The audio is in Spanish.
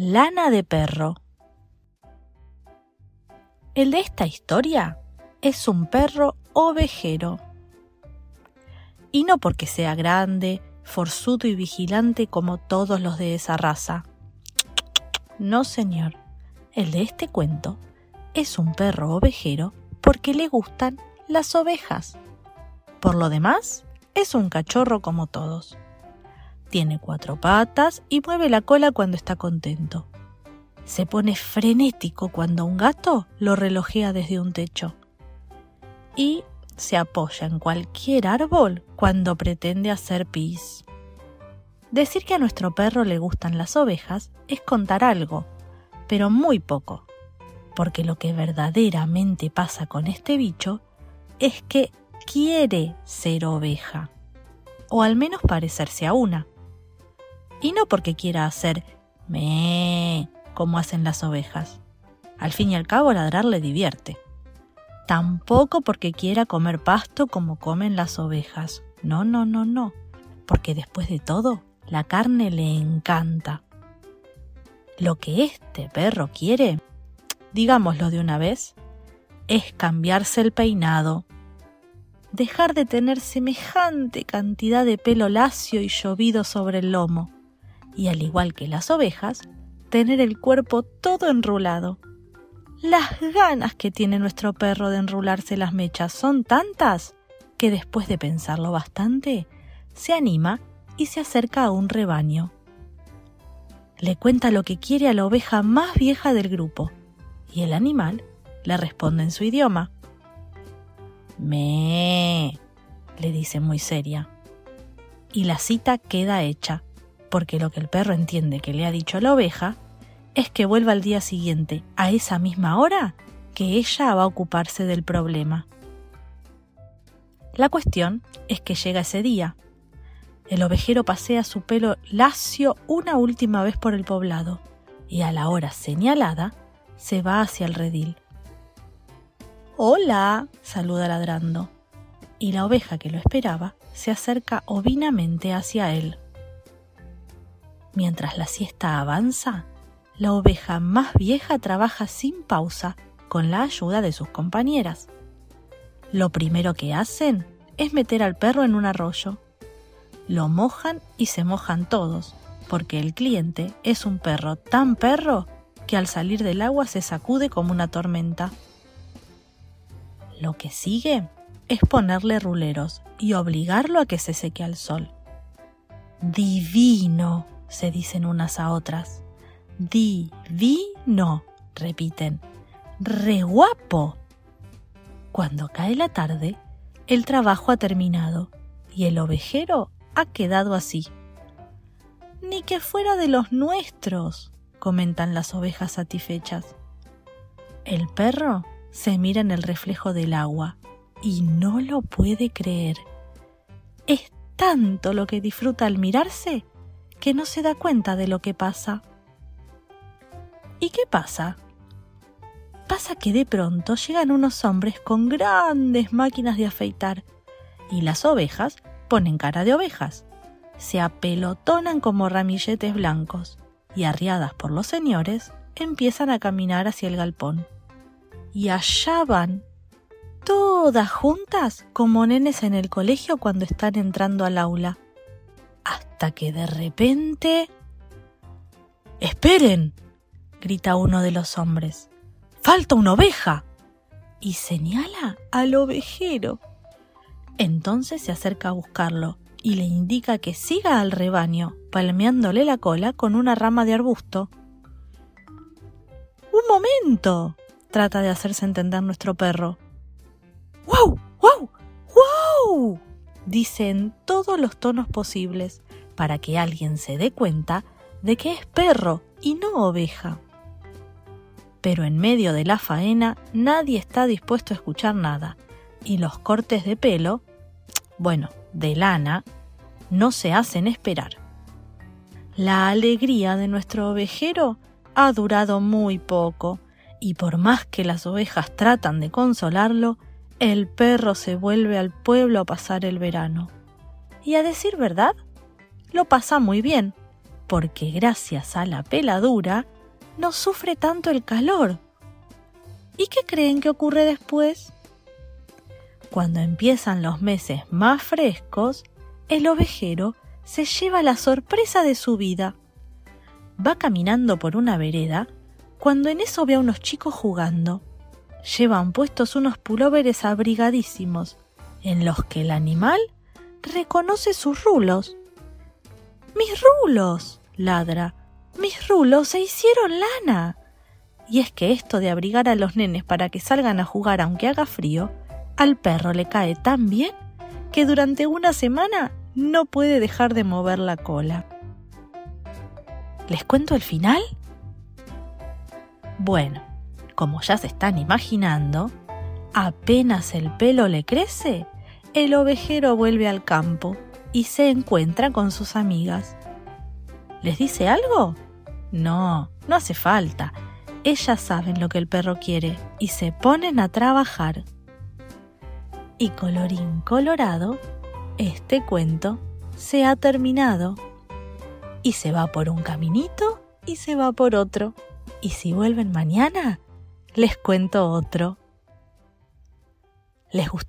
lana de perro. El de esta historia es un perro ovejero. Y no porque sea grande, forzudo y vigilante como todos los de esa raza. No, señor. El de este cuento es un perro ovejero porque le gustan las ovejas. Por lo demás, es un cachorro como todos. Tiene cuatro patas y mueve la cola cuando está contento. Se pone frenético cuando un gato lo relojea desde un techo. Y se apoya en cualquier árbol cuando pretende hacer pis. Decir que a nuestro perro le gustan las ovejas es contar algo, pero muy poco, porque lo que verdaderamente pasa con este bicho es que quiere ser oveja, o al menos parecerse a una. Y no porque quiera hacer me como hacen las ovejas. Al fin y al cabo ladrar le divierte. Tampoco porque quiera comer pasto como comen las ovejas. No, no, no, no. Porque después de todo, la carne le encanta. Lo que este perro quiere, digámoslo de una vez, es cambiarse el peinado, dejar de tener semejante cantidad de pelo lacio y llovido sobre el lomo, y al igual que las ovejas, tener el cuerpo todo enrulado. Las ganas que tiene nuestro perro de enrularse las mechas son tantas que después de pensarlo bastante, se anima y se acerca a un rebaño. Le cuenta lo que quiere a la oveja más vieja del grupo, y el animal le responde en su idioma. Me, le dice muy seria. Y la cita queda hecha, porque lo que el perro entiende que le ha dicho la oveja es que vuelva al día siguiente, a esa misma hora, que ella va a ocuparse del problema. La cuestión es que llega ese día. El ovejero pasea su pelo lacio una última vez por el poblado y a la hora señalada se va hacia el redil. Hola, saluda ladrando, y la oveja que lo esperaba se acerca ovinamente hacia él. Mientras la siesta avanza, la oveja más vieja trabaja sin pausa con la ayuda de sus compañeras. Lo primero que hacen es meter al perro en un arroyo. Lo mojan y se mojan todos, porque el cliente es un perro tan perro que al salir del agua se sacude como una tormenta. Lo que sigue es ponerle ruleros y obligarlo a que se seque al sol. Divino, se dicen unas a otras. Divino, repiten. Re guapo. Cuando cae la tarde, el trabajo ha terminado y el ovejero ha quedado así. Ni que fuera de los nuestros, comentan las ovejas satisfechas. El perro se mira en el reflejo del agua y no lo puede creer. Es tanto lo que disfruta al mirarse que no se da cuenta de lo que pasa. ¿Y qué pasa? Pasa que de pronto llegan unos hombres con grandes máquinas de afeitar y las ovejas ponen cara de ovejas, se apelotonan como ramilletes blancos y arriadas por los señores empiezan a caminar hacia el galpón y allá van, todas juntas como nenes en el colegio cuando están entrando al aula. Hasta que de repente... ¡Esperen! grita uno de los hombres. ¡Falta una oveja! y señala al ovejero. Entonces se acerca a buscarlo y le indica que siga al rebaño, palmeándole la cola con una rama de arbusto. ¡Un momento! trata de hacerse entender nuestro perro. ¡Wow! ¡Wow! ¡Wow! dice en todos los tonos posibles para que alguien se dé cuenta de que es perro y no oveja. Pero en medio de la faena nadie está dispuesto a escuchar nada y los cortes de pelo, bueno, de lana, no se hacen esperar. La alegría de nuestro ovejero ha durado muy poco y por más que las ovejas tratan de consolarlo, el perro se vuelve al pueblo a pasar el verano. Y a decir verdad, lo pasa muy bien, porque gracias a la peladura no sufre tanto el calor. ¿Y qué creen que ocurre después? Cuando empiezan los meses más frescos, el ovejero se lleva la sorpresa de su vida. Va caminando por una vereda cuando en eso ve a unos chicos jugando. Llevan puestos unos pulóveres abrigadísimos, en los que el animal reconoce sus rulos. ¡Mis rulos! ladra. ¡Mis rulos se hicieron lana! Y es que esto de abrigar a los nenes para que salgan a jugar aunque haga frío, al perro le cae tan bien que durante una semana no puede dejar de mover la cola. ¿Les cuento el final? Bueno, como ya se están imaginando, apenas el pelo le crece, el ovejero vuelve al campo y se encuentra con sus amigas. ¿Les dice algo? No, no hace falta. Ellas saben lo que el perro quiere y se ponen a trabajar. Y colorín colorado, este cuento se ha terminado. Y se va por un caminito y se va por otro. Y si vuelven mañana, les cuento otro. ¿Les gustó?